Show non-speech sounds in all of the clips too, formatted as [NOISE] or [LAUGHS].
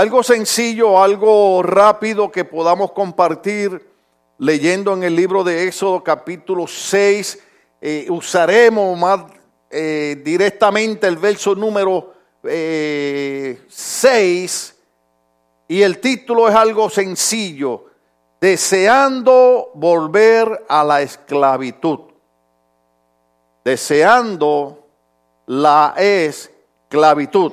Algo sencillo, algo rápido que podamos compartir leyendo en el libro de Éxodo capítulo 6. Eh, usaremos más eh, directamente el verso número 6 eh, y el título es algo sencillo, deseando volver a la esclavitud. Deseando la esclavitud.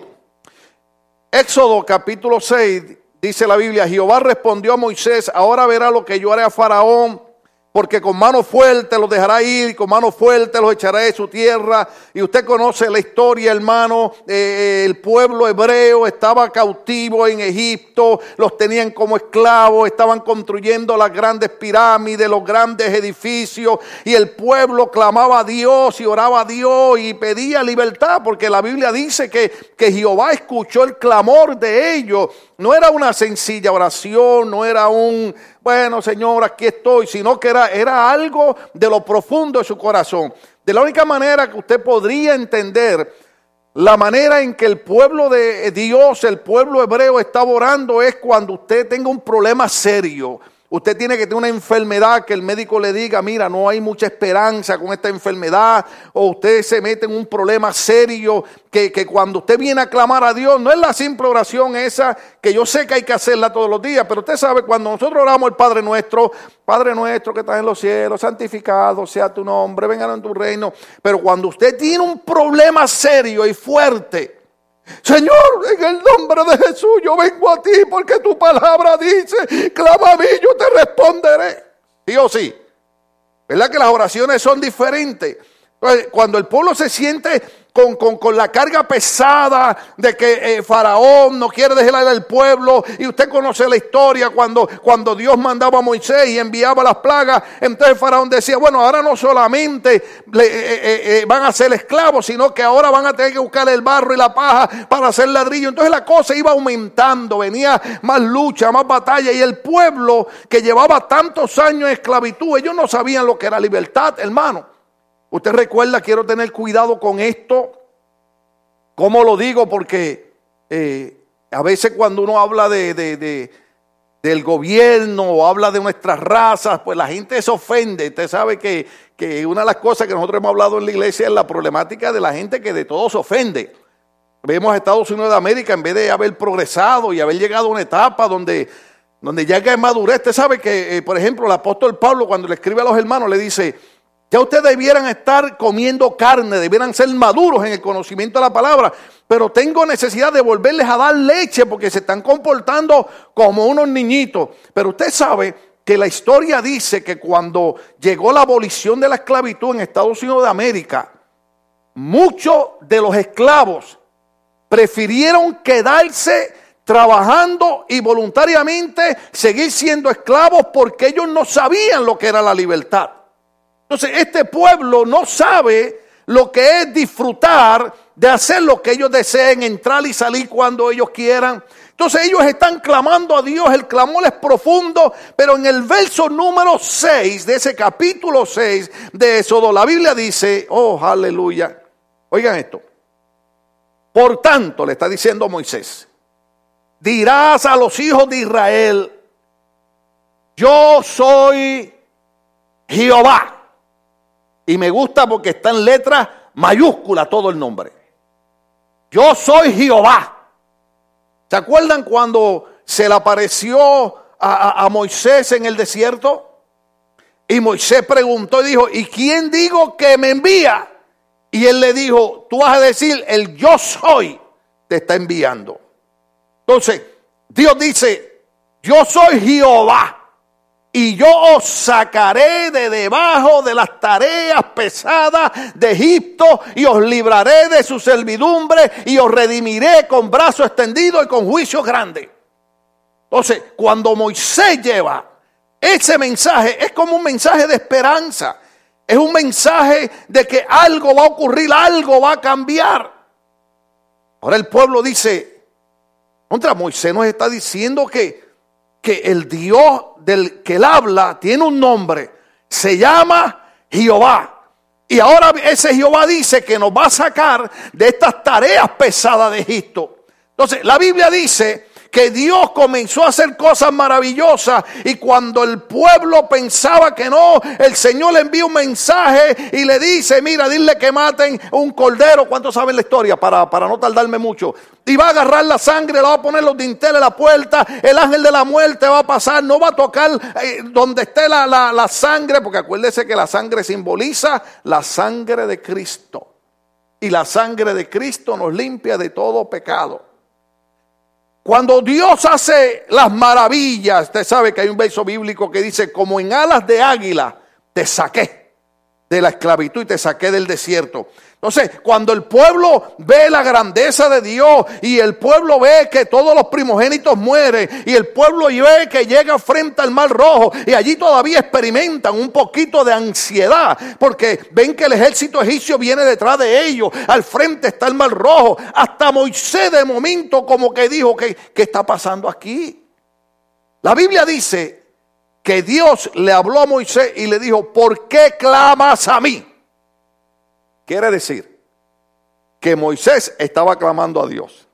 Éxodo capítulo 6 dice la Biblia, Jehová respondió a Moisés, ahora verá lo que yo haré a Faraón porque con mano fuerte los dejará ir, con mano fuerte los echará de su tierra. Y usted conoce la historia, hermano, eh, el pueblo hebreo estaba cautivo en Egipto, los tenían como esclavos, estaban construyendo las grandes pirámides, los grandes edificios, y el pueblo clamaba a Dios y oraba a Dios y pedía libertad, porque la Biblia dice que, que Jehová escuchó el clamor de ellos. No era una sencilla oración, no era un, bueno, Señor, aquí estoy, sino que era, era algo de lo profundo de su corazón. De la única manera que usted podría entender la manera en que el pueblo de Dios, el pueblo hebreo está orando es cuando usted tenga un problema serio Usted tiene que tener una enfermedad que el médico le diga, mira, no hay mucha esperanza con esta enfermedad, o usted se mete en un problema serio, que, que, cuando usted viene a clamar a Dios, no es la simple oración esa, que yo sé que hay que hacerla todos los días, pero usted sabe, cuando nosotros oramos el Padre nuestro, Padre nuestro que estás en los cielos, santificado sea tu nombre, vengan en tu reino, pero cuando usted tiene un problema serio y fuerte, Señor, en el nombre de Jesús yo vengo a ti porque tu palabra dice, clama a mí, yo te responderé. Sí o sí. ¿Verdad que las oraciones son diferentes? Cuando el pueblo se siente con, la carga pesada de que eh, Faraón no quiere dejar al pueblo. Y usted conoce la historia cuando, cuando Dios mandaba a Moisés y enviaba las plagas. Entonces Faraón decía, bueno, ahora no solamente eh, eh, van a ser esclavos, sino que ahora van a tener que buscar el barro y la paja para hacer ladrillo. Entonces la cosa iba aumentando, venía más lucha, más batalla. Y el pueblo que llevaba tantos años en esclavitud, ellos no sabían lo que era libertad, hermano. Usted recuerda, quiero tener cuidado con esto. ¿Cómo lo digo? Porque eh, a veces cuando uno habla de, del gobierno o habla de nuestras razas, pues la gente se ofende. Usted sabe que, que una de las cosas que nosotros hemos hablado en la iglesia es la problemática de la gente que de todo se ofende. Vemos a Estados Unidos de América, en vez de haber progresado y haber llegado a una etapa donde, donde llega en madurez, usted sabe que, eh, por ejemplo, el apóstol Pablo cuando le escribe a los hermanos le dice, ya ustedes debieran estar comiendo carne, debieran ser maduros en el conocimiento de la palabra, pero tengo necesidad de volverles a dar leche porque se están comportando como unos niñitos. Pero usted sabe que la historia dice que cuando llegó la abolición de la esclavitud en Estados Unidos de América, muchos de los esclavos prefirieron quedarse trabajando y voluntariamente seguir siendo esclavos porque ellos no sabían lo que era la libertad. Entonces, este pueblo no sabe lo que es disfrutar de hacer lo que ellos deseen, entrar y salir cuando ellos quieran. Entonces ellos están clamando a Dios, el clamor es profundo, pero en el verso número 6 de ese capítulo 6 de Éxodo, la Biblia dice, oh, aleluya, oigan esto, por tanto, le está diciendo Moisés, dirás a los hijos de Israel, yo soy Jehová y me gusta porque está en letra mayúscula todo el nombre. Yo soy Jehová. ¿Se acuerdan cuando se le apareció a, a, Moisés en el desierto? Y Moisés preguntó y dijo, ¿y quién digo que me envía? Y él le dijo, tú vas a decir, el yo soy te está enviando. Entonces, Dios dice, yo soy Jehová y yo os sacaré de debajo de las tareas pesadas de Egipto y os libraré de su servidumbre y os redimiré con brazo extendido y con juicio grande. Entonces, cuando Moisés lleva ese mensaje, es como un mensaje de esperanza. Es un mensaje de que algo va a ocurrir, algo va a cambiar. Ahora el pueblo dice, contra Moisés nos está diciendo que que el Dios del que él habla tiene un nombre, se llama Jehová. Y ahora ese Jehová dice que nos va a sacar de estas tareas pesadas de Egipto. Entonces, la Biblia dice que Dios comenzó a hacer cosas maravillosas y cuando el pueblo pensaba que no, el Señor le envía un mensaje y le dice, mira, dile que maten un cordero. ¿Cuántos saben la historia? Para, para no tardarme mucho. Y va a agarrar la sangre, le va a poner los dinteles en la puerta, el ángel de la muerte va a pasar, no va a tocar eh, donde esté la, la sangre, porque acuérdese que la sangre simboliza la sangre de Cristo. Y la sangre de Cristo nos limpia de todo pecado. Cuando Dios hace las maravillas, usted sabe que hay un verso bíblico que dice, como en alas de águila te saqué de la esclavitud y te saqué del desierto. Entonces, cuando el pueblo ve la grandeza de Dios y el pueblo ve que todos los primogénitos mueren y el pueblo ve que llega frente al mar rojo y allí todavía experimentan un poquito de ansiedad porque ven que el ejército egipcio viene detrás de ellos, al frente está el mar rojo, hasta Moisés de momento como que dijo que qué está pasando aquí. La Biblia dice que Dios le habló a Moisés y le dijo, ¿por qué clamas a mí? Quiere decir que Moisés estaba clamando a Dios.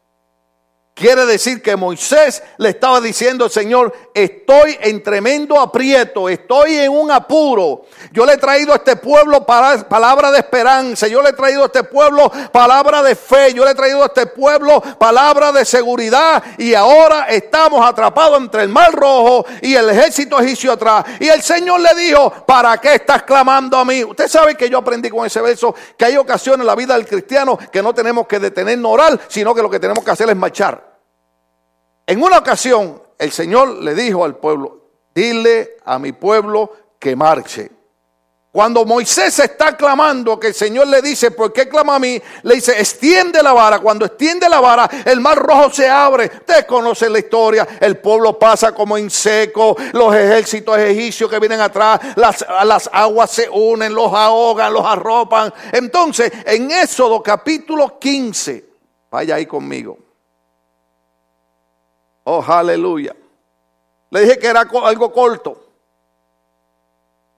Quiere decir que Moisés le estaba diciendo al Señor, estoy en tremendo aprieto, estoy en un apuro. Yo le he traído a este pueblo palabra de esperanza, yo le he traído a este pueblo palabra de fe, yo le he traído a este pueblo palabra de seguridad y ahora estamos atrapados entre el mar rojo y el ejército egipcio atrás. Y el Señor le dijo, ¿para qué estás clamando a mí? Usted sabe que yo aprendí con ese verso que hay ocasiones en la vida del cristiano que no tenemos que detenernos oral, sino que lo que tenemos que hacer es marchar. En una ocasión, el Señor le dijo al pueblo, dile a mi pueblo que marche. Cuando Moisés está clamando, que el Señor le dice, ¿por qué clama a mí? Le dice, extiende la vara. Cuando extiende la vara, el mar rojo se abre. Ustedes conocen la historia. El pueblo pasa como en seco. Los ejércitos egipcios que vienen atrás, las, las aguas se unen, los ahogan, los arropan. Entonces, en Éxodo capítulo 15, vaya ahí conmigo. Oh, aleluya. Le dije que era algo corto.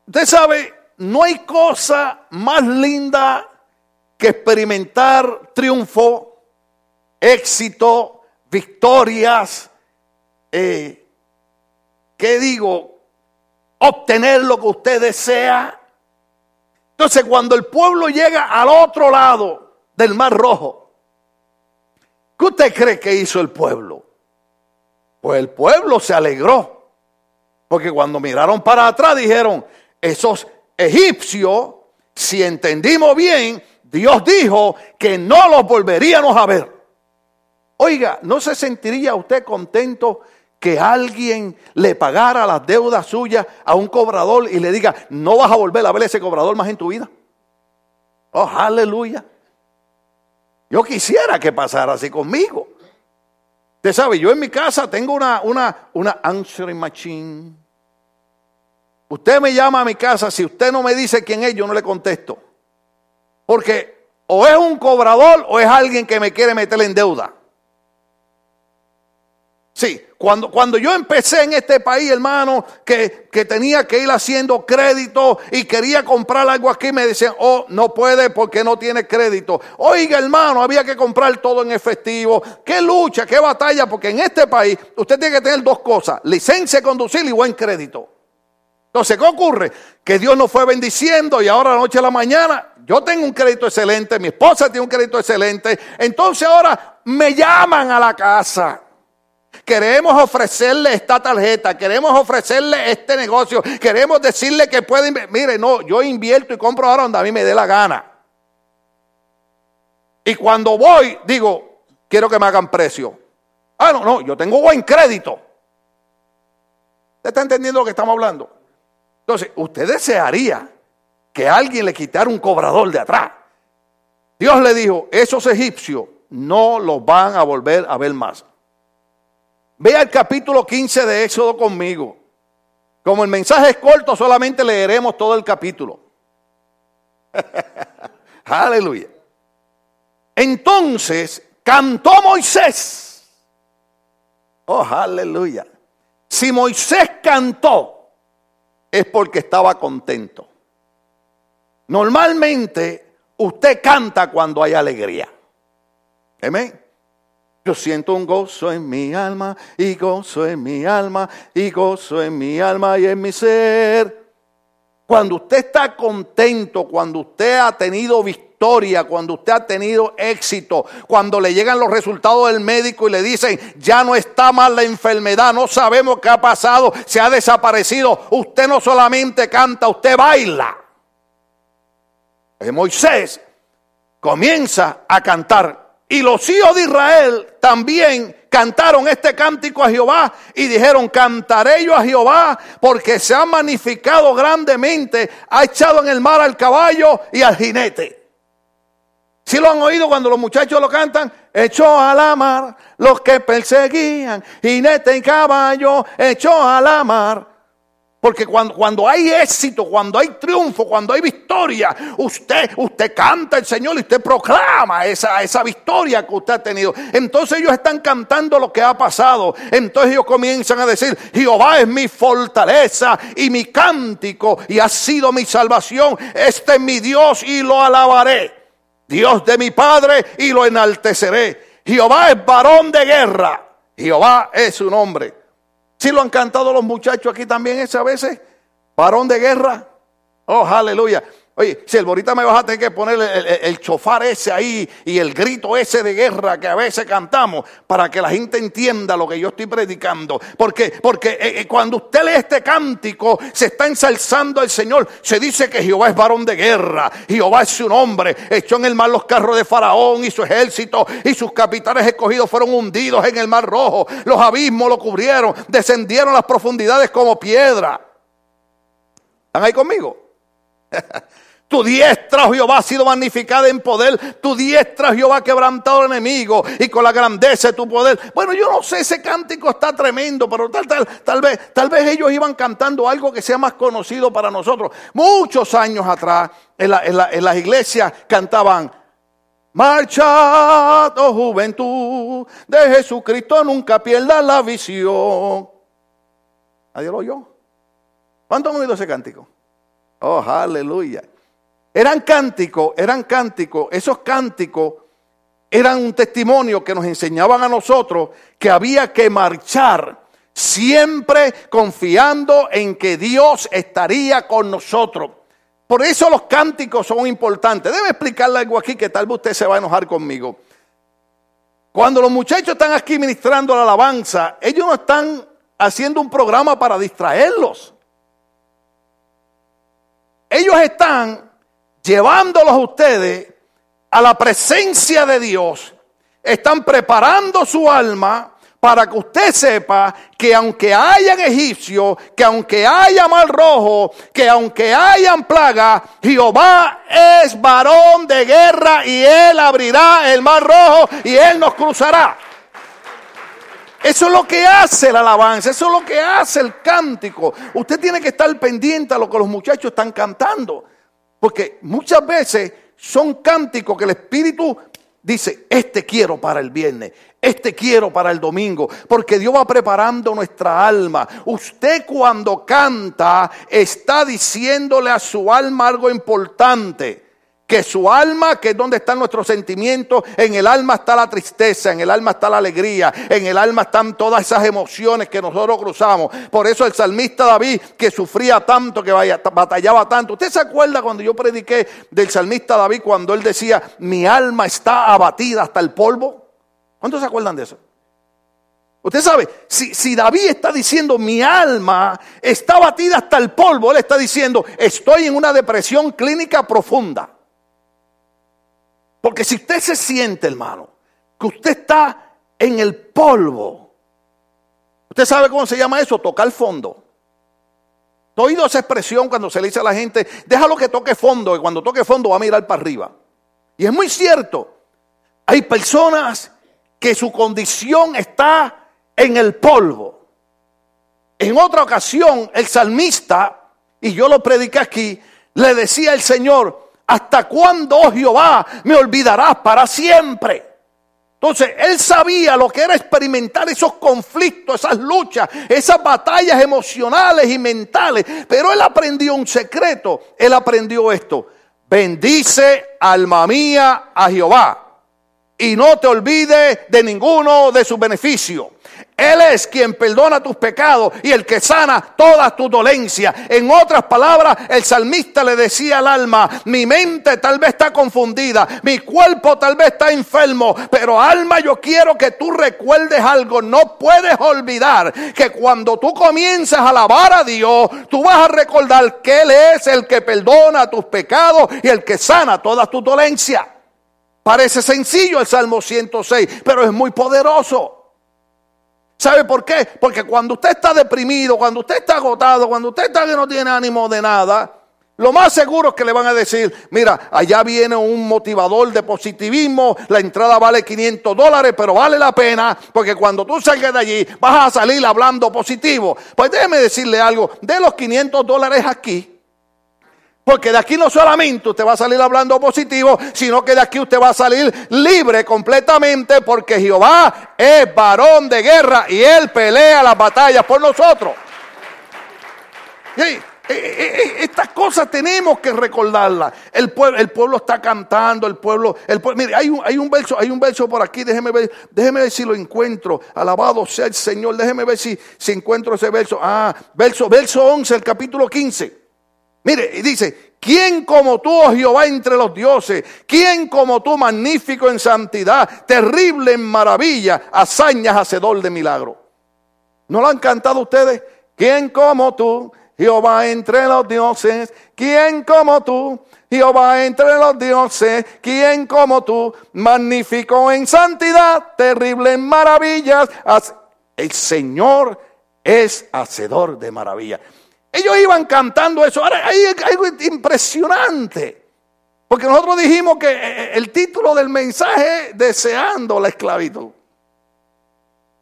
Usted sabe, no hay cosa más linda que experimentar triunfo, éxito, victorias, eh, ¿qué digo? Obtener lo que usted desea. Entonces, cuando el pueblo llega al otro lado del Mar Rojo, ¿qué usted cree que hizo el pueblo? Pues el pueblo se alegró. Porque cuando miraron para atrás dijeron, esos egipcios, si entendimos bien, Dios dijo que no los volveríamos a ver. Oiga, ¿no se sentiría usted contento que alguien le pagara las deudas suyas a un cobrador y le diga, no vas a volver a ver ese cobrador más en tu vida? Oh, aleluya. Yo quisiera que pasara así conmigo. Usted sabe, yo en mi casa tengo una, una, una answering machine. Usted me llama a mi casa, si usted no me dice quién es, yo no le contesto. Porque o es un cobrador o es alguien que me quiere meter en deuda. Sí, cuando, cuando yo empecé en este país, hermano, que, que, tenía que ir haciendo crédito y quería comprar algo aquí, me decían, oh, no puede porque no tiene crédito. Oiga, hermano, había que comprar todo en efectivo. Qué lucha, qué batalla, porque en este país usted tiene que tener dos cosas, licencia de conducir y buen crédito. Entonces, ¿qué ocurre? Que Dios nos fue bendiciendo y ahora noche a la mañana yo tengo un crédito excelente, mi esposa tiene un crédito excelente. Entonces ahora me llaman a la casa Queremos ofrecerle esta tarjeta, queremos ofrecerle este negocio, queremos decirle que puede, mire, no, yo invierto y compro ahora donde a mí me dé la gana. Y cuando voy, digo, quiero que me hagan precio. Ah, no, no, yo tengo buen crédito. ¿Usted está entendiendo lo que estamos hablando? Entonces, usted desearía que alguien le quitara un cobrador de atrás. Dios le dijo, esos egipcios no los van a volver a ver más. Vea el capítulo 15 de Éxodo conmigo. Como el mensaje es corto, solamente leeremos todo el capítulo. [LAUGHS] Aleluya. Entonces cantó Moisés. Oh, aleluya. Si Moisés cantó, es porque estaba contento. Normalmente usted canta cuando hay alegría. Amén. Yo siento un gozo en mi alma y gozo en mi alma y gozo en mi alma y en mi ser. Cuando usted está contento, cuando usted ha tenido victoria, cuando usted ha tenido éxito, cuando le llegan los resultados del médico y le dicen, ya no está mal la enfermedad, no sabemos qué ha pasado, se ha desaparecido, usted no solamente canta, usted baila. Moisés comienza a cantar y los hijos de Israel también cantaron este cántico a Jehová y dijeron, cantaré yo a Jehová porque se ha magnificado grandemente, ha echado en el mar al caballo y al jinete. Si lo han oído cuando los muchachos lo cantan, echó a la mar los que perseguían, jinete y caballo, echó a la mar. Porque cuando, cuando, hay éxito, cuando hay triunfo, cuando hay victoria, usted, usted canta el Señor y usted proclama esa, esa victoria que usted ha tenido. Entonces ellos están cantando lo que ha pasado. Entonces ellos comienzan a decir, Jehová es mi fortaleza y mi cántico y ha sido mi salvación. Este es mi Dios y lo alabaré. Dios de mi Padre y lo enalteceré. Jehová es varón de guerra. Jehová es su nombre. Si lo han cantado los muchachos aquí también ese a veces. Varón de guerra. Oh, aleluya. Oye, si el ahorita me vas a tener que poner el, chofar ese ahí y el grito ese de guerra que a veces cantamos para que la gente entienda lo que yo estoy predicando. Porque, porque eh, eh, cuando usted lee este cántico, se está ensalzando al Señor. Se dice que Jehová es varón de guerra. Jehová es su nombre. Echó en el mar los carros de Faraón y su ejército y sus capitanes escogidos fueron hundidos en el mar rojo. Los abismos lo cubrieron. Descendieron las profundidades como piedra. ¿Están ahí conmigo? [LAUGHS] Tu diestra, Jehová, ha sido magnificada en poder. Tu diestra, Jehová, ha quebrantado al enemigo y con la grandeza de tu poder. Bueno, yo no sé, ese cántico está tremendo, pero tal, tal, tal vez, tal vez ellos iban cantando algo que sea más conocido para nosotros. Muchos años atrás, en, las iglesias cantaban, Marcha, oh juventud, de Jesucristo nunca pierda la visión. Nadie lo oyó. ¿Cuánto han oído ese cántico? Oh, aleluya. Eran cánticos, eran cánticos, esos cánticos eran un testimonio que nos enseñaban a nosotros que había que marchar siempre confiando en que Dios estaría con nosotros. Por eso los cánticos son importantes. Debe explicarle algo aquí que tal vez usted se va a enojar conmigo. Cuando los muchachos están aquí ministrando la alabanza, ellos no están haciendo un programa para distraerlos. Ellos están llevándolos ustedes a la presencia de Dios, están preparando su alma para que usted sepa que aunque hayan egipcios, que aunque haya mal rojo, que aunque hayan plaga, Jehová es varón de guerra y él abrirá el mar rojo y él nos cruzará. Eso es lo que hace la alabanza, eso es lo que hace el cántico. Usted tiene que estar pendiente a lo que los muchachos están cantando. Porque muchas veces son cánticos que el Espíritu dice, este quiero para el viernes, este quiero para el domingo, porque Dios va preparando nuestra alma. Usted cuando canta está diciéndole a su alma algo importante que su alma, que es donde están nuestros sentimientos, en el alma está la tristeza, en el alma está la alegría, en el alma están todas esas emociones que nosotros cruzamos. Por eso el salmista David, que sufría tanto, que batallaba tanto. ¿Usted se acuerda cuando yo prediqué del salmista David, cuando él decía, mi alma está abatida hasta el polvo? ¿Cuántos se acuerdan de eso? Usted sabe, si, si, David está diciendo mi alma está abatida hasta el polvo, él está diciendo estoy en una depresión clínica profunda. Porque si usted se siente, hermano, que usted está en el polvo, usted sabe cómo se llama eso, tocar fondo. ¿He oído esa expresión cuando se le dice a la gente, déjalo que toque fondo, y cuando toque fondo va a mirar para arriba? Y es muy cierto, hay personas que su condición está en el polvo. En otra ocasión, el salmista, y yo lo prediqué aquí, le decía al Señor, ¿Hasta cuándo, oh Jehová, me olvidarás para siempre? Entonces, él sabía lo que era experimentar esos conflictos, esas luchas, esas batallas emocionales y mentales. Pero él aprendió un secreto. Él aprendió esto. Bendice, alma mía, a Jehová. y no te olvides de ninguno de sus beneficios. Él es quien perdona tus pecados y el que sana todas tus dolencias. En otras palabras, el salmista le decía al alma, mi mente tal vez está confundida, mi cuerpo tal vez está enfermo, pero alma yo quiero que tú recuerdes algo. No puedes olvidar que cuando tú comienzas a alabar a Dios, tú vas a recordar que Él es el que perdona tus pecados y el que sana todas tus dolencias. Parece sencillo el Salmo 106, pero es muy poderoso. ¿Sabe por qué? Porque cuando usted está deprimido, cuando usted está agotado, cuando usted está que no tiene ánimo de nada, lo más seguro es que le van a decir, mira, allá viene un motivador de positivismo, la entrada vale 500 dólares, pero vale la pena, porque cuando tú salgas de allí vas a salir hablando positivo. Pues déjeme decirle algo, de los 500 dólares aquí, porque de aquí no solamente usted va a salir hablando positivo, sino que de aquí usted va a salir libre completamente porque Jehová es varón de guerra y él pelea las batallas por nosotros. Estas cosas tenemos que recordarlas. El pueblo, el pueblo está cantando, el pueblo, el mire, hay un, hay un verso, hay un verso por aquí, déjeme ver, déjeme ver si lo encuentro. Alabado sea el Señor, déjeme ver si, si encuentro ese verso. Ah, verso, verso 11, el capítulo 15. Mire, y dice, ¿quién como tú, oh Jehová, entre los dioses? ¿Quién como tú, magnífico en santidad, terrible en maravilla, hazañas, hacedor de milagro? ¿No lo han cantado ustedes? ¿Quién como tú, Jehová, entre los dioses? ¿Quién como tú? Jehová entre los dioses, ¿quién como tú? Magnífico en santidad, terrible en maravillas. El Señor es hacedor de maravillas. Ellos iban cantando eso. Ahora hay algo impresionante. Porque nosotros dijimos que eh, eh, el título del mensaje es Deseando la esclavitud.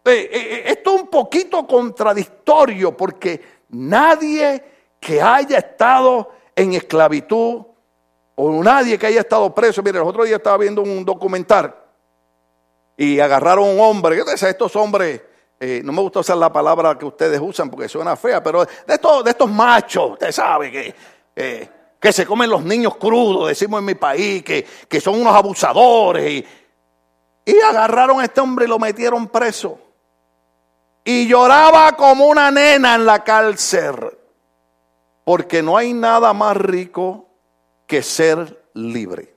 Eh, esto es un poquito contradictorio porque nadie que haya estado en esclavitud o nadie que haya estado preso. Mire, el otro día estaba viendo un documental y agarraron a un hombre. ¿Qué estos hombres? Eh, no me gusta usar la palabra que ustedes usan porque suena fea, pero de estos, de estos machos, usted sabe que, eh, que se comen los niños crudos, decimos en mi país, que, que son unos abusadores. Y, y agarraron a este hombre y lo metieron preso. Y lloraba como una nena en la cárcel. Porque no hay nada más rico que ser libre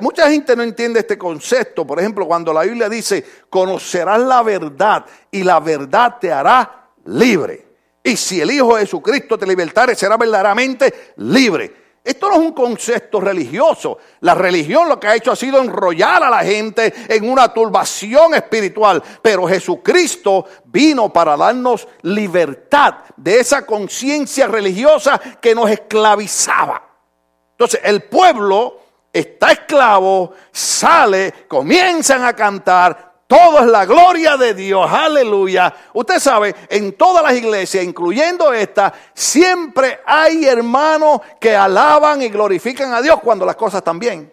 mucha gente no entiende este concepto. Por ejemplo, cuando la Biblia dice, conocerás la verdad y la verdad te hará libre. Y si el Hijo de Jesucristo te libertare, será verdaderamente libre. Esto no es un concepto religioso. La religión lo que ha hecho ha sido enrollar a la gente en una turbación espiritual. Pero Jesucristo vino para darnos libertad de esa conciencia religiosa que nos esclavizaba. Entonces el pueblo está esclavo, sale, comienzan a cantar, todo es la gloria de Dios, aleluya. Usted sabe, en todas las iglesias, incluyendo esta, siempre hay hermanos que alaban y glorifican a Dios cuando las cosas están bien.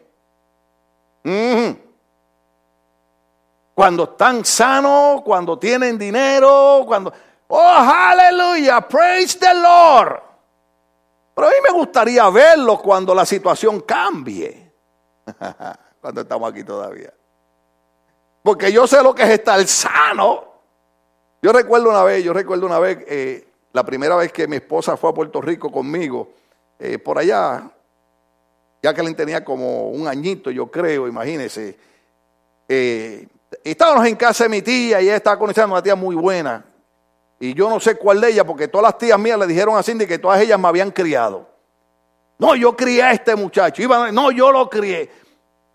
Cuando están sanos, cuando tienen dinero, cuando... Oh, aleluya, praise the Lord. Pero a mí me gustaría verlo cuando la situación cambie. [LAUGHS] Cuando estamos aquí todavía. Porque yo sé lo que es estar sano. Yo recuerdo una vez, yo recuerdo una vez, eh, la primera vez que mi esposa fue a Puerto Rico conmigo, eh, por allá, ya que él tenía como un añito, yo creo, imagínense. Eh, estábamos en casa de mi tía y ella estaba conociendo a una tía muy buena. Y yo no sé cuál de ellas, porque todas las tías mías le dijeron así de que todas ellas me habían criado. No, yo crié a este muchacho. no, yo lo crié.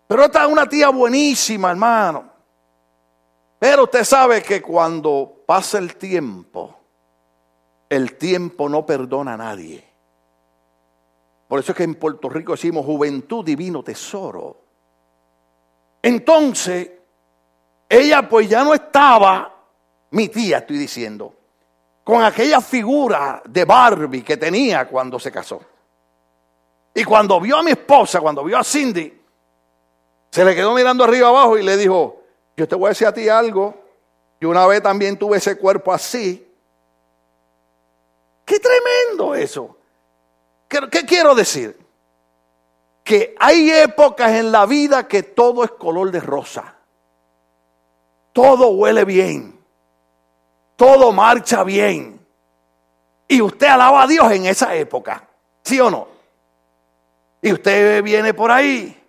Pero esta es una tía buenísima, hermano. Pero usted sabe que cuando pasa el tiempo, el tiempo no perdona a nadie. Por eso es que en Puerto Rico decimos juventud divino tesoro. Entonces, ella pues ya no estaba, mi tía estoy diciendo, con aquella figura de Barbie que tenía cuando se casó. Y cuando vio a mi esposa, cuando vio a Cindy, se le quedó mirando arriba abajo y le dijo, yo te voy a decir a ti algo, yo una vez también tuve ese cuerpo así. Qué tremendo eso. ¿Qué, qué quiero decir? que hay épocas en la vida que todo es color de rosa. Todo huele bien. Todo marcha bien. Y usted alaba a Dios en esa época. ¿Sí o no? Y usted viene por ahí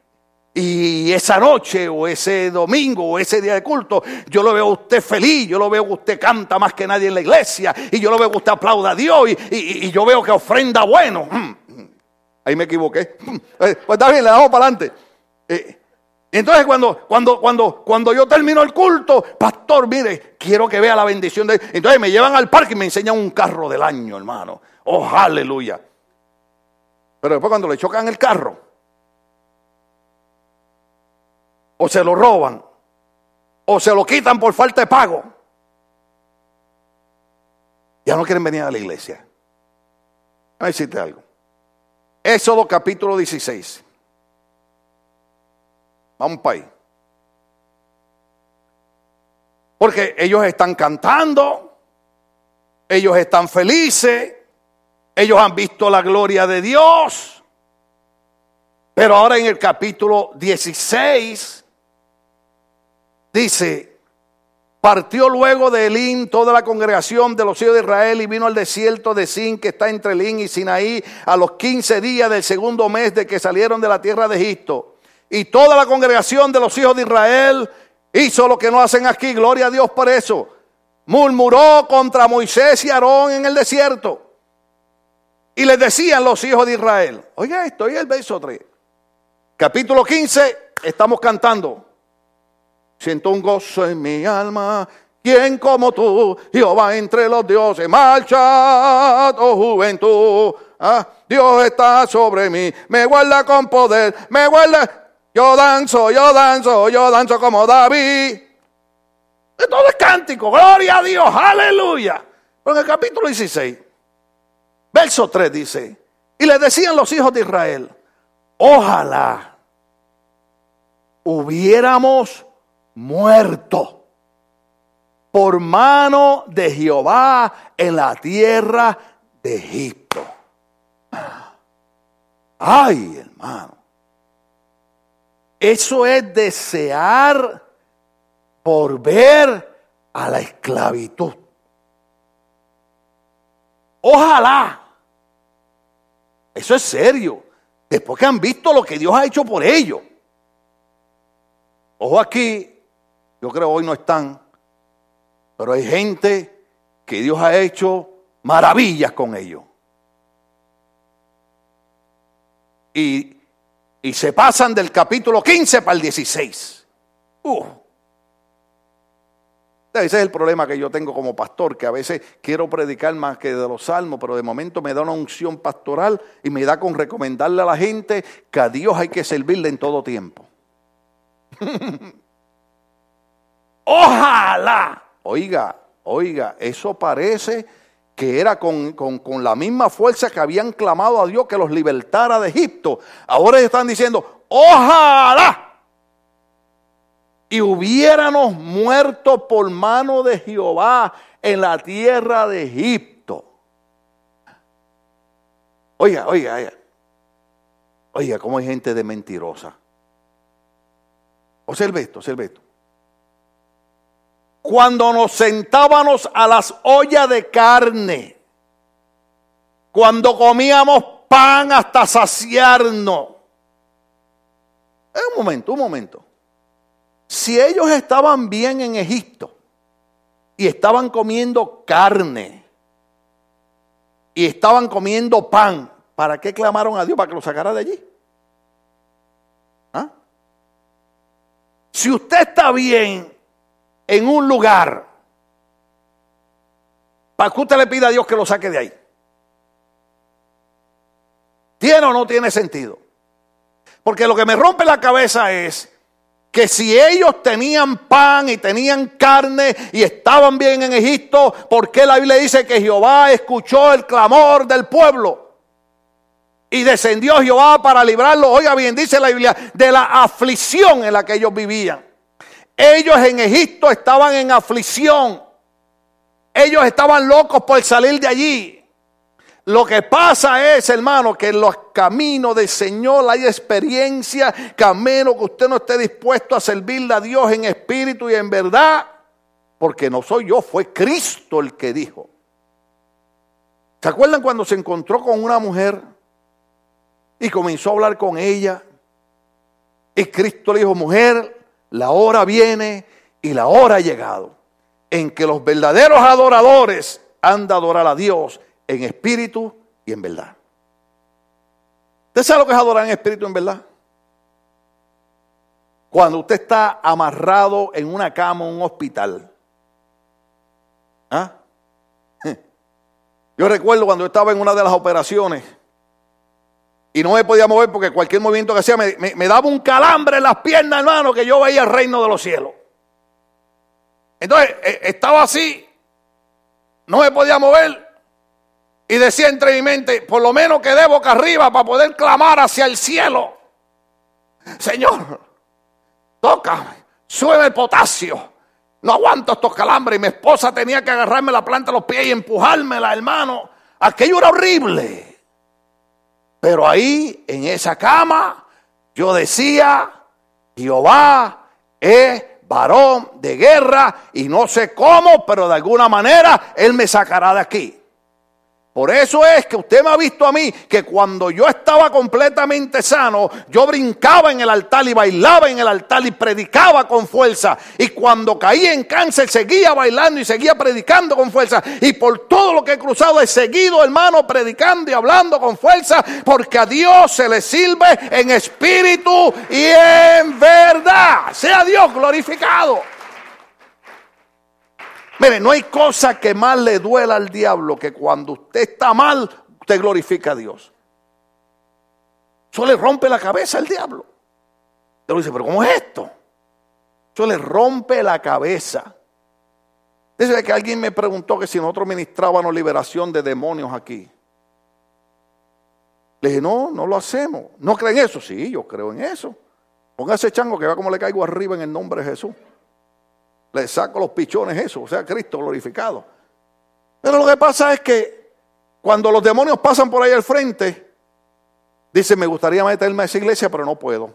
y esa noche o ese domingo o ese día de culto, yo lo veo a usted feliz, yo lo veo que usted canta más que nadie en la iglesia y yo lo veo que usted aplauda a Dios y, yo veo que ofrenda bueno. Mm, ahí me equivoqué. Eh, pues está bien, le damos para adelante. Eh, entonces cuando, cuando, cuando, cuando yo termino el culto, pastor, mire, quiero que vea la bendición de... Entonces me llevan al parque y me enseñan un carro del año, hermano. Oh, aleluya. Pero después cuando le chocan el carro, o se lo roban, o se lo quitan por falta de pago, ya no quieren venir a la iglesia. A decirte algo. Éxodo capítulo 16. Vamos para ahí. Porque ellos están cantando, ellos están felices, ellos han visto la gloria de Dios. Pero ahora en el capítulo 16 Dice, partió luego de Elín toda la congregación de los hijos de Israel y vino al desierto de Sin que está entre Elín y Sinaí a los 15 días del segundo mes de que salieron de la tierra de Egipto. Y toda la congregación de los hijos de Israel hizo lo que no hacen aquí, gloria a Dios por eso. Murmuró contra Moisés y Aarón en el desierto. Y les decían los hijos de Israel, oiga esto, oiga el verso 3. Capítulo 15, estamos cantando. Siento un gozo en mi alma. ¿Quién como tú, Jehová entre los dioses? Marcha, oh juventud. Ah, Dios está sobre mí, me guarda con poder, me guarda. Yo danzo, yo danzo, yo danzo como David. Todo es cántico, gloria a Dios, aleluya. Pero en el capítulo 16, verso 3 dice, y le decían los hijos de Israel, ojalá hubiéramos muerto por mano de Jehová en la tierra de Egipto. Ay, hermano. Eso es desear por ver a la esclavitud. Ojalá. Eso es serio. Después que han visto lo que Dios ha hecho por ellos. Ojo aquí, yo creo hoy no están, pero hay gente que Dios ha hecho maravillas con ellos. Y, se pasan del capítulo 15 para el 16. Ese es el problema que yo tengo como pastor, que a veces quiero predicar más que de los salmos, pero de momento me da una unción pastoral y me da con recomendarle a la gente que a Dios hay que servirle en todo tiempo. [LAUGHS] Ojalá. Oiga, oiga, eso parece que era con, la misma fuerza que habían clamado a Dios que los libertara de Egipto. Ahora están diciendo, ojalá. Y hubiéramos muerto por mano de Jehová en la tierra de Egipto. Oiga, oiga, oiga. Oiga, cómo hay gente de mentirosa. Observe esto, observe esto cuando nos sentábamos a las ollas de carne, cuando comíamos pan hasta saciarnos. Un momento, un momento. Si ellos estaban bien en Egipto y estaban comiendo carne y estaban comiendo pan, ¿para qué clamaron a Dios para que lo sacara de allí? ¿Ah? Si usted está bien en un lugar para que usted le pida a Dios que lo saque de ahí. ¿Tiene o no tiene sentido? Porque lo que me rompe la cabeza es que si ellos tenían pan y tenían carne y estaban bien en Egipto, ¿por qué la Biblia dice que Jehová escuchó el clamor del pueblo? Y descendió Jehová para librarlo, oiga bien, dice la Biblia, de la aflicción en la que ellos vivían. Ellos en Egipto estaban en aflicción. Ellos estaban locos por salir de allí. Lo que pasa es, hermano, que en los caminos del Señor hay experiencia, camino que usted no esté dispuesto a servirle a Dios en espíritu y en verdad, porque no soy yo, fue Cristo el que dijo. ¿Se acuerdan cuando se encontró con una mujer y comenzó a hablar con ella? Y Cristo le dijo, mujer, la hora viene y la hora ha llegado en que los verdaderos adoradores han de adorar a Dios en espíritu y en verdad. ¿Usted sabe lo que es adorar en espíritu y en verdad? Cuando usted está amarrado en una cama en un hospital. ¿Ah? Yo recuerdo cuando estaba en una de las operaciones y no me podía mover porque cualquier movimiento que hacía me, me daba un calambre en las piernas, hermano, que yo veía el reino de los cielos. Entonces eh, estaba así, no me podía mover y decía entre mi mente, por lo menos quedé boca arriba para poder clamar hacia el cielo. Señor, tócame, sube el potasio. No aguanto estos calambres. Y mi esposa tenía que agarrarme la planta de los pies y empujármela, hermano. Aquello era horrible. Pero ahí, en esa cama, yo decía, Jehová es varón de guerra y no sé cómo, pero de alguna manera Él me sacará de aquí. Por eso es que usted me ha visto a mí que cuando yo estaba completamente sano, yo brincaba en el altar y bailaba en el altar y predicaba con fuerza. Y cuando caí en cáncer, seguía bailando y seguía predicando con fuerza. Y por todo lo que he cruzado, he seguido, hermano, predicando y hablando con fuerza, porque a Dios se le sirve en espíritu y en verdad. Sea Dios glorificado. Mire, no hay cosa que más le duela al diablo que cuando usted está mal, usted glorifica a Dios. Eso le rompe la cabeza al diablo. Usted dice, pero ¿cómo es esto? Eso le rompe la cabeza. Dice que alguien me preguntó que si nosotros ministrábamos liberación de demonios aquí. Le dije, no, no lo hacemos. ¿No creen eso? Sí, yo creo en eso. Póngase chango que vea cómo le caigo arriba en el nombre de Jesús. Le saco los pichones eso, o sea, Cristo glorificado. Pero lo que pasa es que cuando los demonios pasan por ahí al frente, dice, me gustaría meterme a esa iglesia, pero no puedo.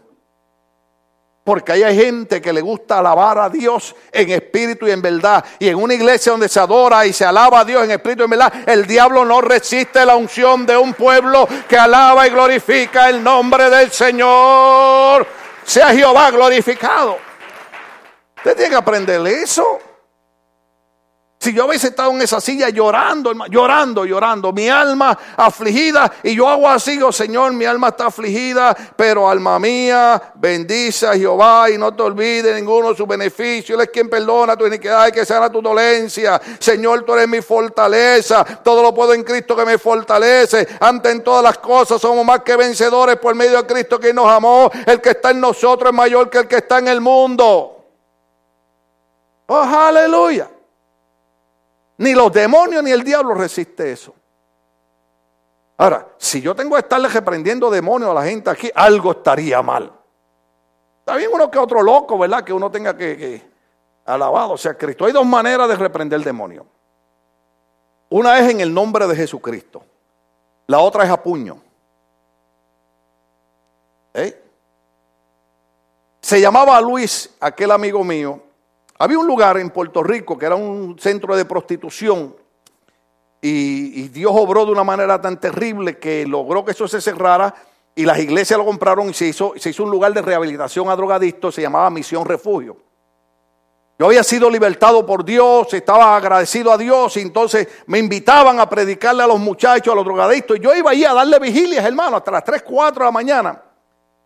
Porque hay gente que le gusta alabar a Dios en espíritu y en verdad. Y en una iglesia donde se adora y se alaba a Dios en espíritu y en verdad, el diablo no resiste la unción de un pueblo que alaba y glorifica el nombre del Señor. Sea Jehová glorificado. Usted tiene que aprenderle eso. Si yo hubiese estado en esa silla llorando, llorando, llorando, mi alma afligida, y yo hago así, oh Señor, mi alma está afligida, pero alma mía, bendice a Jehová y no te olvides ninguno de sus beneficios. Él es quien perdona tu iniquidad y que sana tu dolencia. Señor, tú eres mi fortaleza, todo lo puedo en Cristo que me fortalece. Ante en todas las cosas somos más que vencedores por medio de Cristo que nos amó. El que está en nosotros es mayor que el que está en el mundo. Oh, aleluya. Ni los demonios ni el diablo resiste eso. Ahora, si yo tengo que estarle reprendiendo demonios a la gente aquí, algo estaría mal. Está bien uno que otro loco, ¿verdad? Que uno tenga que, alabado o sea Cristo. Hay dos maneras de reprender demonio. Una es en el nombre de Jesucristo. La otra es a puño. ¿Eh? Se llamaba Luis, aquel amigo mío, había un lugar en Puerto Rico que era un centro de prostitución y, Dios obró de una manera tan terrible que logró que eso se cerrara y las iglesias lo compraron y se hizo, se hizo un lugar de rehabilitación a drogadictos, se llamaba Misión Refugio. Yo había sido libertado por Dios, estaba agradecido a Dios y entonces me invitaban a predicarle a los muchachos, a los drogadictos. Y yo iba ahí a darle vigilias, hermano, hasta las 3, 4 de la mañana.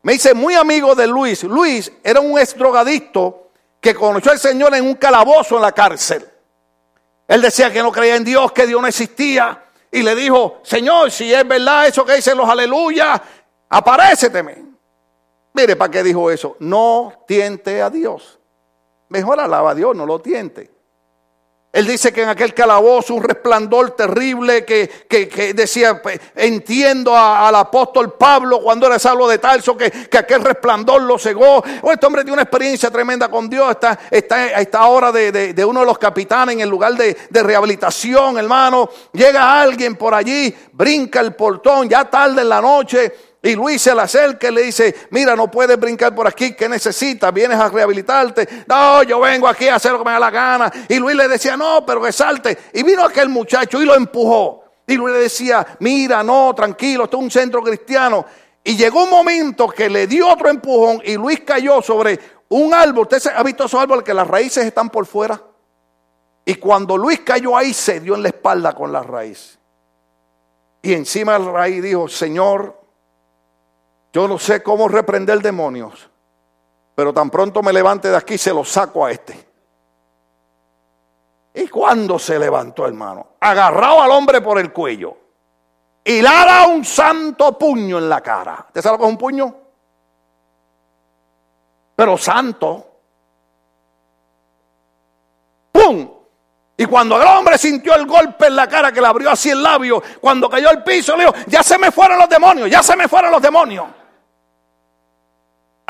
Me hice muy amigo de Luis. Luis era un ex drogadicto que conoció al Señor en un calabozo en la cárcel. Él decía que no creía en Dios, que Dios no existía. Y le dijo, Señor, si es verdad eso que dicen los aleluya, aparéceteme. Mire, ¿para qué dijo eso? No tiente a Dios. Mejor alaba a Dios, no lo tiente. Él dice que en aquel calabozo un resplandor terrible que, que, decía, pues, entiendo al apóstol Pablo cuando era salvo de Tarso, que, que aquel resplandor lo cegó. Oh, este hombre tiene una experiencia tremenda con Dios, está, está a esta hora de, de, uno de los capitanes en el lugar de, de rehabilitación, hermano. Llega alguien por allí, brinca el portón, ya tarde en la noche y Luis se le acerca y le dice, mira, no puedes brincar por aquí, ¿qué necesitas? ¿Vienes a rehabilitarte? No, yo vengo aquí a hacer lo que me da la gana. Y Luis le decía, no, pero que salte. Y vino aquel muchacho y lo empujó. Y Luis le decía, mira, no, tranquilo, esto es un centro cristiano. Y llegó un momento que le dio otro empujón y Luis cayó sobre un árbol. ¿Usted ha visto esos árboles que las raíces están por fuera? Y cuando Luis cayó ahí, se dio en la espalda con las raíces. Y encima del raíz dijo, Señor, yo no sé cómo reprender demonios, pero tan pronto me levante de aquí se lo saco a este. ¿Y cuando se levantó, hermano? Agarrado al hombre por el cuello y le da un santo puño en la cara. ¿Te sabe lo que es un puño? Pero santo. ¡Pum! Y cuando el hombre sintió el golpe en la cara que le abrió así el labio, cuando cayó al piso, le dijo, ya se me fueron los demonios, ya se me fueron los demonios.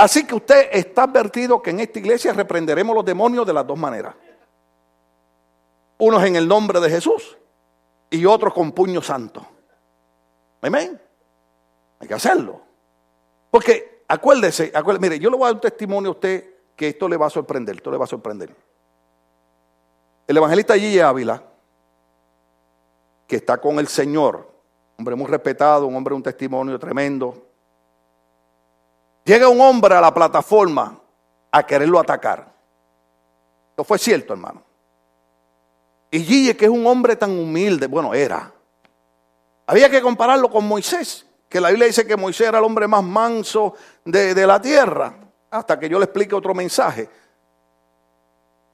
Así que usted está advertido que en esta iglesia reprenderemos los demonios de las dos maneras. Unos en el nombre de Jesús y otros con puño santo. Amén. Hay que hacerlo. Porque acuérdese, acuérdese, mire, yo le voy a dar un testimonio a usted que esto le va a sorprender, esto le va a sorprender. El evangelista Gigi Ávila, que está con el Señor, hombre muy respetado, un hombre un testimonio tremendo, Llega un hombre a la plataforma a quererlo atacar. Esto fue cierto, hermano. Y Gille, que es un hombre tan humilde, bueno, era. Había que compararlo con Moisés, que la Biblia dice que Moisés era el hombre más manso de, la tierra, hasta que yo le explique otro mensaje.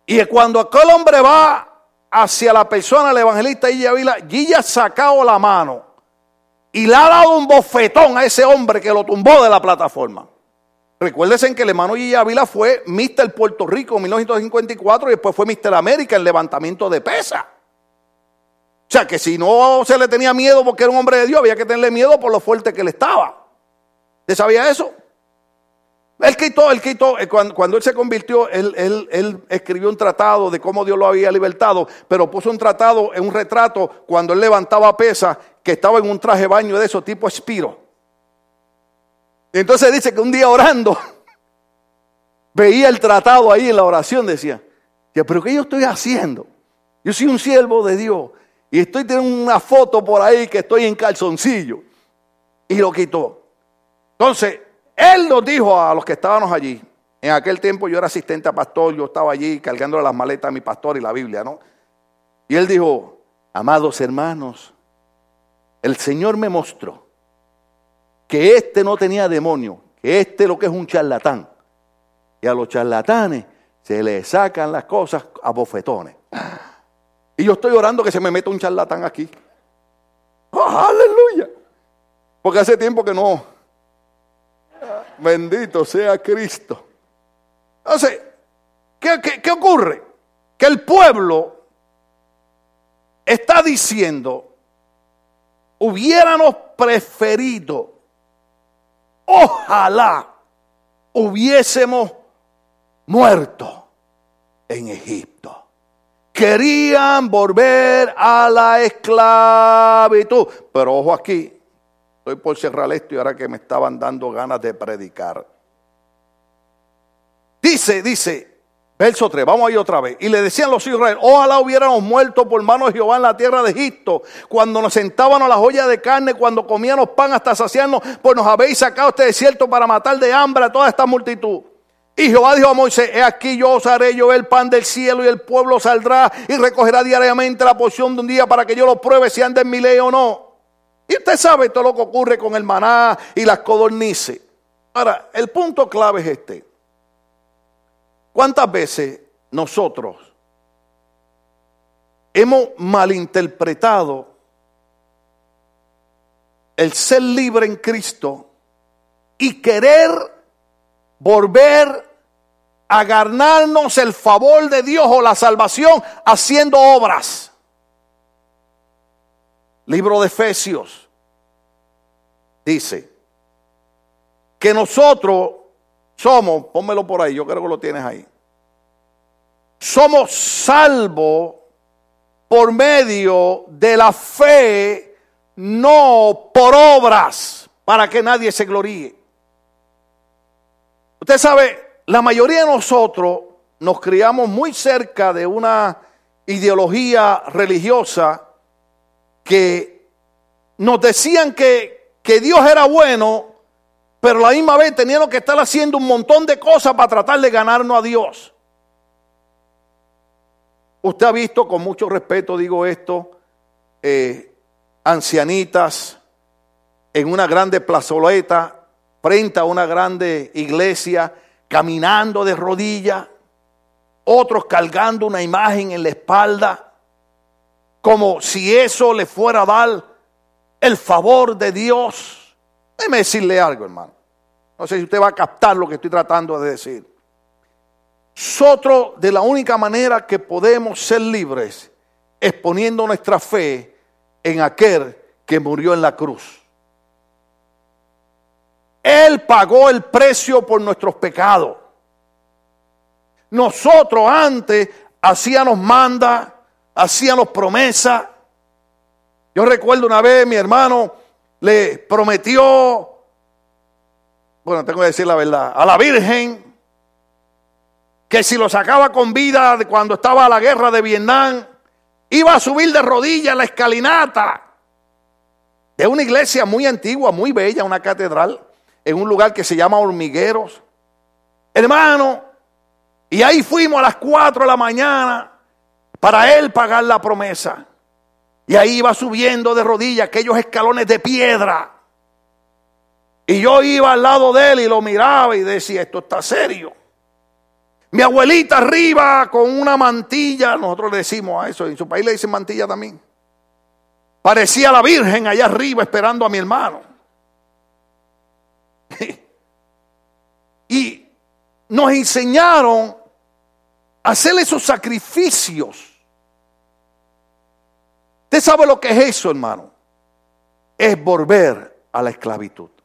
Y cuando aquel hombre va hacia la persona, el evangelista Gille Avila, Gille ha sacado la mano y le ha dado un bofetón a ese hombre que lo tumbó de la plataforma. Recuérdense que el hermano Gigi Ávila fue Mister Puerto Rico en 1954 y después fue Mister América en levantamiento de pesa. O sea que si no se le tenía miedo porque era un hombre de Dios, había que tenerle miedo por lo fuerte que él estaba. ¿Usted sabía eso? Él quitó, él quitó, eh, cuando, él se convirtió, él, él, escribió un tratado de cómo Dios lo había libertado, pero puso un tratado en un retrato cuando él levantaba pesa, que estaba en un traje baño de eso, tipo espiro. Entonces dice que un día orando, [LAUGHS] veía el tratado ahí en la oración, decía, pero ¿qué yo estoy haciendo? Yo soy un siervo de Dios y estoy teniendo una foto por ahí que estoy en calzoncillo. Y lo quitó. Entonces, él nos dijo a los que estábamos allí, en aquel tiempo yo era asistente a pastor, yo estaba allí cargando las maletas a mi pastor y la Biblia, ¿no? Y él dijo, amados hermanos, el Señor me mostró que este no tenía demonio, que este lo que es un charlatán. Y a los charlatanes se les sacan las cosas a bofetones. Y yo estoy orando que se me meta un charlatán aquí. ¡Oh, aleluya. Porque hace tiempo que no. Bendito sea Cristo. Entonces, ¿qué, qué ocurre? Que el pueblo está diciendo, hubiéramos preferido ojalá hubiésemos muerto en Egipto. Querían volver a la esclavitud. Pero ojo aquí, estoy por cerrar esto y ahora que me estaban dando ganas de predicar. Dice, dice, Verso 3, vamos ahí otra vez. Y le decían los hijos de Israel, ojalá hubiéramos muerto por mano de Jehová en la tierra de Egipto, cuando nos sentábamos a la joya de carne, cuando comíamos pan hasta saciarnos, pues nos habéis sacado este desierto para matar de hambre a toda esta multitud. Y Jehová dijo a Moisés, he aquí yo os haré llover el pan del cielo y el pueblo saldrá y recogerá diariamente la porción de un día para que yo lo pruebe si anda en mi ley o no. Y usted sabe todo lo que ocurre con el maná y las codornices. Ahora, el punto clave es este. ¿Cuántas veces nosotros hemos malinterpretado el ser libre en Cristo y querer volver a ganarnos el favor de Dios o la salvación haciendo obras. Libro de Efesios dice que nosotros somos, pónmelo por ahí, yo creo que lo tienes ahí. Somos salvos por medio de la fe, no por obras, para que nadie se gloríe. Usted sabe, la mayoría de nosotros nos criamos muy cerca de una ideología religiosa que nos decían que, que Dios era bueno, pero a la misma vez teníamos que estar haciendo un montón de cosas para tratar de ganarnos a Dios. Usted ha visto, con mucho respeto digo esto, eh, ancianitas en una grande plazoleta frente a una grande iglesia, caminando de rodillas, otros cargando una imagen en la espalda, como si eso le fuera a dar el favor de Dios. Déjeme decirle algo, hermano. No sé si usted va a captar lo que estoy tratando de decir. Nosotros de la única manera que podemos ser libres es poniendo nuestra fe en aquel que murió en la cruz. Él pagó el precio por nuestros pecados. Nosotros antes hacíamos manda, hacíamos promesa. Yo recuerdo una vez mi hermano le prometió, bueno, tengo que decir la verdad, a la Virgen que si lo sacaba con vida cuando estaba la guerra de Vietnam, iba a subir de rodillas la escalinata de una iglesia muy antigua, muy bella, una catedral, en un lugar que se llama Hormigueros. Hermano, y ahí fuimos a las 4 de la mañana para él pagar la promesa. Y ahí iba subiendo de rodillas aquellos escalones de piedra. Y yo iba al lado de él y lo miraba y decía, esto está serio. Mi abuelita arriba con una mantilla, nosotros le decimos a eso, en su país le dicen mantilla también. Parecía la Virgen allá arriba esperando a mi hermano. [LAUGHS] y nos enseñaron a hacer esos sacrificios. ¿Usted sabe lo que es eso, hermano? Es volver a la esclavitud.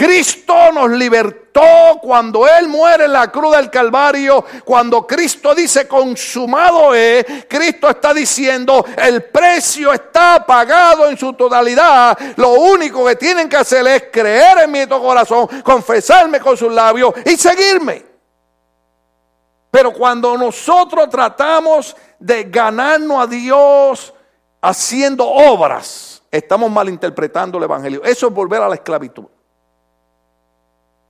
Cristo nos libertó cuando Él muere en la cruz del Calvario. Cuando Cristo dice consumado es, Cristo está diciendo el precio está pagado en su totalidad. Lo único que tienen que hacer es creer en mi corazón, confesarme con sus labios y seguirme. Pero cuando nosotros tratamos de ganarnos a Dios haciendo obras, estamos malinterpretando el Evangelio. Eso es volver a la esclavitud.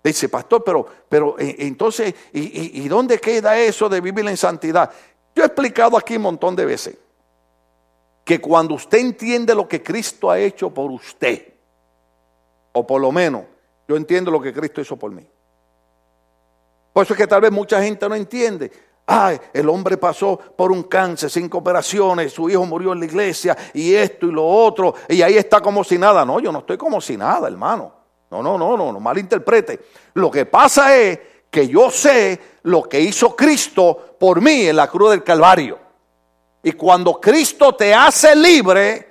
Dice, pastor, pero, pero eh, entonces, ¿y, dónde queda eso de vivir en santidad? Yo he explicado aquí un montón de veces que cuando usted entiende lo que Cristo ha hecho por usted, o por lo menos yo entiendo lo que Cristo hizo por mí. Por eso es que tal vez mucha gente no entiende. Ay, el hombre pasó por un cáncer, cinco operaciones, su hijo murió en la iglesia y esto y lo otro, y ahí está como si nada. No, yo no estoy como si nada, hermano. No, no, no, no, no malinterprete. Lo que pasa es que yo sé lo que hizo Cristo por mí en la cruz del Calvario. Y cuando Cristo te hace libre,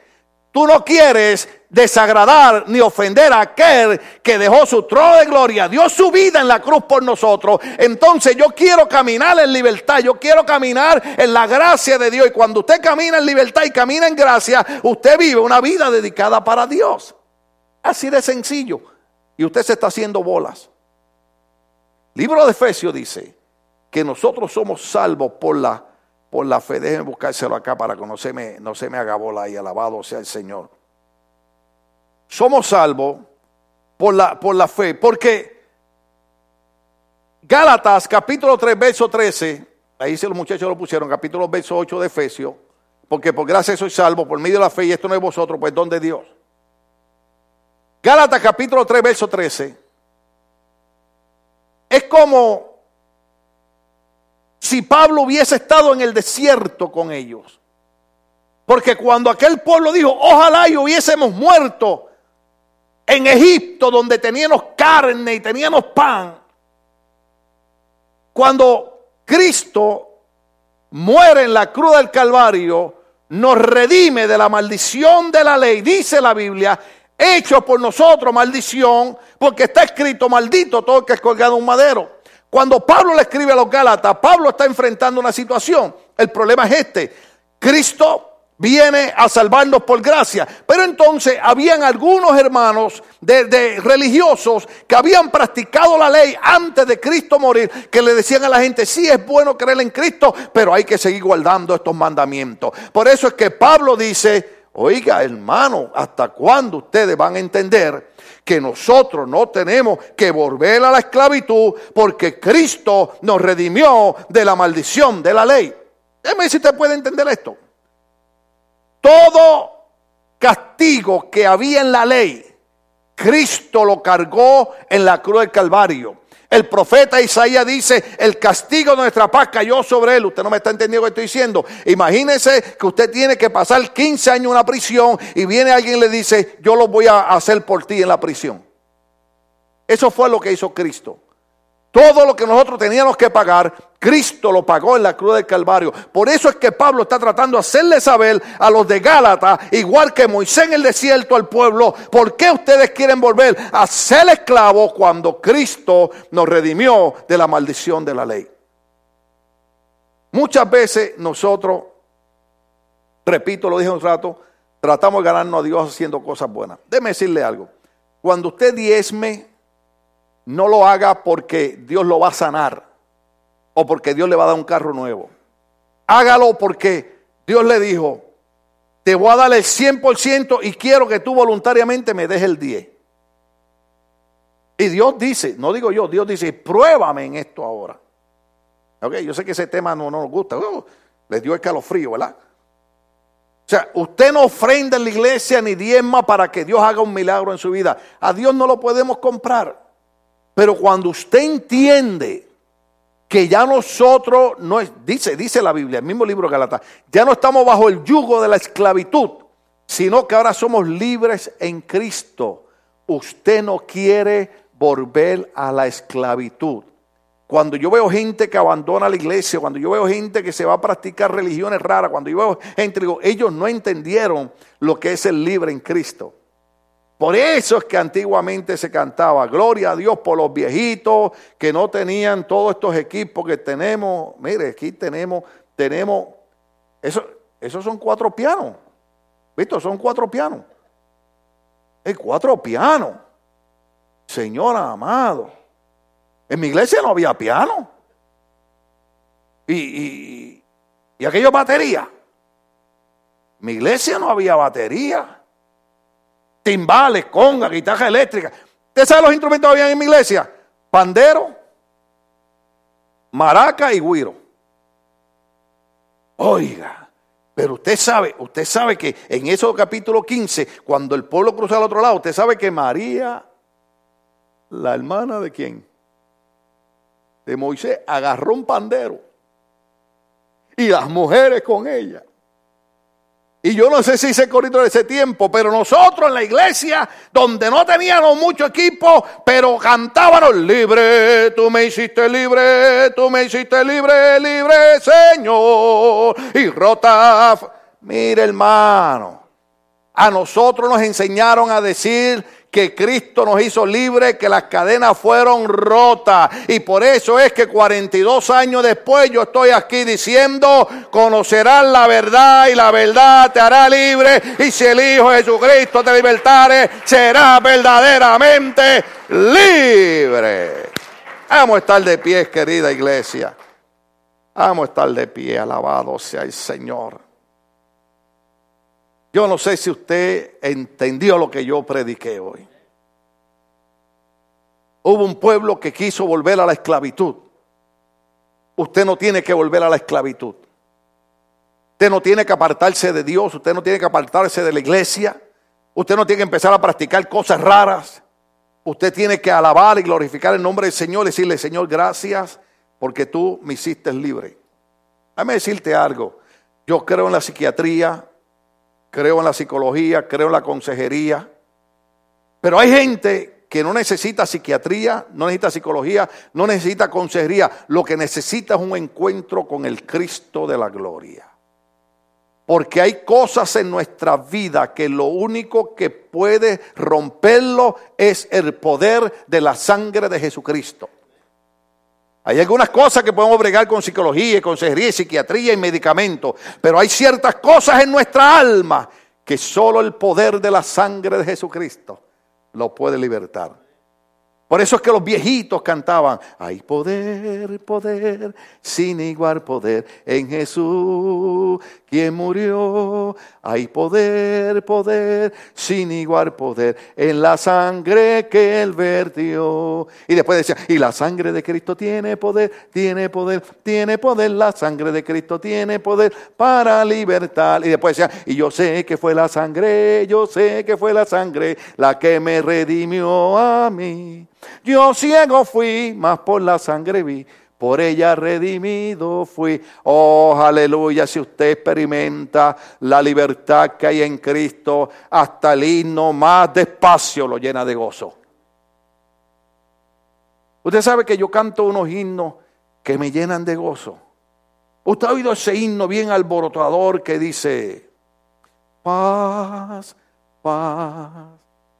tú no quieres desagradar ni ofender a aquel que dejó su trono de gloria, dio su vida en la cruz por nosotros. Entonces yo quiero caminar en libertad, yo quiero caminar en la gracia de Dios. Y cuando usted camina en libertad y camina en gracia, usted vive una vida dedicada para Dios. Así de sencillo y usted se está haciendo bolas. Libro de Efesios dice que nosotros somos salvos por la, por la fe. Déjenme buscárselo acá para que no se me, no se me haga bola y alabado sea el Señor. Somos salvos por la, por la fe, porque Gálatas capítulo 3, verso 13, ahí se los muchachos lo pusieron, capítulo verso 8 de Efesios, porque por gracia soy salvo por medio de la fe y esto no es vosotros, pues don de Dios. Gálatas capítulo 3, verso 13. Es como si Pablo hubiese estado en el desierto con ellos. Porque cuando aquel pueblo dijo, ojalá y hubiésemos muerto en Egipto donde teníamos carne y teníamos pan, Cuando Cristo muere en la cruz del Calvario, nos redime de la maldición de la ley, dice la Biblia, hecho por nosotros maldición, porque está escrito maldito todo que es colgado un madero. Cuando Pablo le escribe a los Gálatas, Pablo está enfrentando una situación. El problema es este. Cristo viene a salvarnos por gracia. Pero entonces habían algunos hermanos de, religiosos que habían practicado la ley antes de Cristo morir, que le decían a la gente, sí es bueno creer en Cristo, pero hay que seguir guardando estos mandamientos. Por eso es que Pablo dice, oiga hermano, ¿hasta cuándo ustedes van a entender? que nosotros no tenemos que volver a la esclavitud porque Cristo nos redimió de la maldición de la ley. Déjeme si usted puede entender esto. Todo castigo que había en la ley, Cristo lo cargó en la cruz del Calvario. El profeta Isaías dice, el castigo de nuestra paz cayó sobre él. Usted no me está entendiendo lo que estoy diciendo. Imagínese que usted tiene que pasar 15 años en una prisión y viene alguien y le dice, yo lo voy a hacer por ti en la prisión. Eso fue lo que hizo Cristo. Todo lo que nosotros teníamos que pagar, Cristo lo pagó en la cruz del Calvario. Por eso es que Pablo está tratando de hacerle saber a los de Gálata, igual que Moisés en el desierto al pueblo, ¿por qué ustedes quieren volver a ser esclavos cuando Cristo nos redimió de la maldición de la ley? Muchas veces nosotros, repito, lo dije un rato, tratamos de ganarnos a Dios haciendo cosas buenas. Déjeme decirle algo. Cuando usted diezme, no lo haga porque Dios lo va a sanar o porque Dios le va a dar un carro nuevo. Hágalo porque Dios le dijo, te voy a dar el 100% y quiero que tú voluntariamente me dejes el 10. Y Dios dice, no digo yo, Dios dice, pruébame en esto ahora. Ok, yo sé que ese tema no, nos gusta. Uh, les dio escalofrío, ¿verdad? O sea, usted no ofrenda en la iglesia ni diezma para que Dios haga un milagro en su vida. A Dios no lo podemos comprar. Pero cuando usted entiende que ya nosotros, no es, dice, dice la Biblia, el mismo libro de Galata, ya no estamos bajo el yugo de la esclavitud, sino que ahora somos libres en Cristo. Usted no quiere volver a la esclavitud. Cuando yo veo gente que abandona la iglesia, cuando yo veo gente que se va a practicar religiones raras, cuando yo veo gente, digo, ellos no entendieron lo que es el libre en Cristo. Por eso es que antiguamente se cantaba, gloria a Dios por los viejitos que no tenían todos estos equipos que tenemos. Mire, aquí tenemos, tenemos, eso, esos son cuatro pianos. ¿Visto? Son cuatro pianos. Es cuatro pianos. Señor amado. En mi iglesia no había piano. Y, y, y aquello batería. En mi iglesia no había batería timbales, conga, guitarra eléctrica. ¿Usted sabe los instrumentos que había en mi iglesia? Pandero, maraca y guiro. Oiga, pero usted sabe, usted sabe que en esos capítulo 15, cuando el pueblo cruza al otro lado, usted sabe que María, la hermana de quién? De Moisés, agarró un pandero. Y las mujeres con ella. Y yo no sé si se corrido de ese tiempo, pero nosotros en la iglesia, donde no teníamos mucho equipo, pero cantábamos libre, tú me hiciste libre, tú me hiciste libre, libre, Señor. Y rota, mire hermano, a nosotros nos enseñaron a decir que Cristo nos hizo libres, que las cadenas fueron rotas. Y por eso es que 42 años después yo estoy aquí diciendo, conocerás la verdad y la verdad te hará libre. Y si el Hijo Jesucristo te libertare, serás verdaderamente libre. Vamos a estar de pie, querida iglesia. Vamos a estar de pie, alabado sea el Señor. Yo no sé si usted entendió lo que yo prediqué hoy. Hubo un pueblo que quiso volver a la esclavitud. Usted no tiene que volver a la esclavitud. Usted no tiene que apartarse de Dios, usted no tiene que apartarse de la iglesia. Usted no tiene que empezar a practicar cosas raras. Usted tiene que alabar y glorificar el nombre del Señor y decirle, Señor, gracias porque tú me hiciste libre. Déjame decirte algo. Yo creo en la psiquiatría, creo en la psicología, creo en la consejería. Pero hay gente que no necesita psiquiatría, no necesita psicología, no necesita consejería. Lo que necesita es un encuentro con el Cristo de la gloria. Porque hay cosas en nuestra vida que lo único que puede romperlo es el poder de la sangre de Jesucristo. Hay algunas cosas que podemos bregar con psicología, consejería, psiquiatría y medicamentos, pero hay ciertas cosas en nuestra alma que solo el poder de la sangre de Jesucristo lo puede libertar. Por eso es que los viejitos cantaban, hay poder, poder, sin igual poder en Jesús, quien murió. Hay poder, poder, sin igual poder en la sangre que él vertió. Y después decía, y la sangre de Cristo tiene poder, tiene poder, tiene poder, la sangre de Cristo tiene poder para libertar. Y después decía, y yo sé que fue la sangre, yo sé que fue la sangre la que me redimió a mí. Yo ciego fui, mas por la sangre vi, por ella redimido fui. Oh, aleluya, si usted experimenta la libertad que hay en Cristo, hasta el himno más despacio lo llena de gozo. Usted sabe que yo canto unos himnos que me llenan de gozo. Usted ha oído ese himno bien alborotador que dice, paz, paz,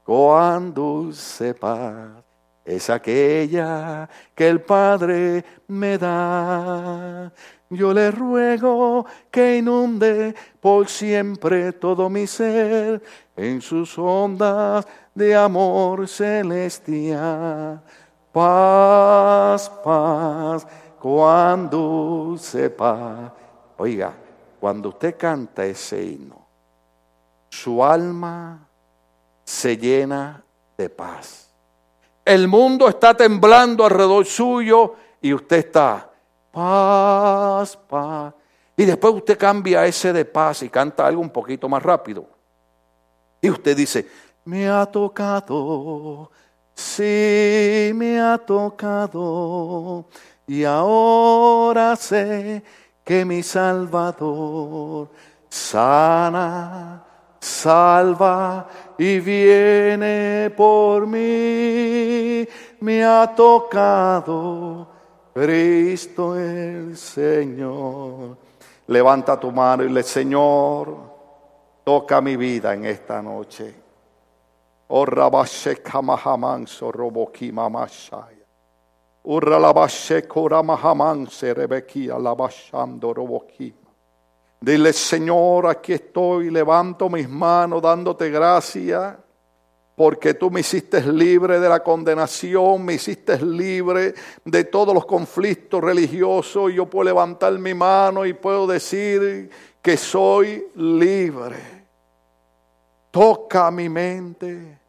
cuando se paz es aquella que el Padre me da. Yo le ruego que inunde por siempre todo mi ser en sus ondas de amor celestial. Paz, paz, cuando sepa. Oiga, cuando usted canta ese himno, su alma se llena de paz el mundo está temblando alrededor suyo y usted está paz, paz. Y después usted cambia ese de paz y canta algo un poquito más rápido. Y usted dice, me ha tocado, sí, me ha tocado. Y ahora sé que mi Salvador sana salva y viene por mí. Me ha tocado Cristo el Señor. Levanta tu mano y le, Señor, toca mi vida en esta noche. Oh, rabashe kamahamanso roboki mamashaya. Urra labashe koramahamanse rebekia labashando roboki. Dile, Señor, aquí estoy, levanto mis manos dándote gracias, porque tú me hiciste libre de la condenación, me hiciste libre de todos los conflictos religiosos. Yo puedo levantar mi mano y puedo decir que soy libre. Toca mi mente,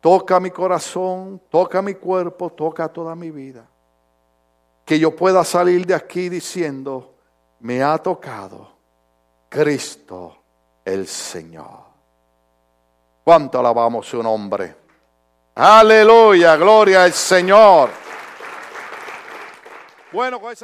toca mi corazón, toca mi cuerpo, toca toda mi vida. Que yo pueda salir de aquí diciendo, me ha tocado Cristo el Señor. ¿Cuánto alabamos su nombre? Aleluya, gloria al Señor. Bueno, con.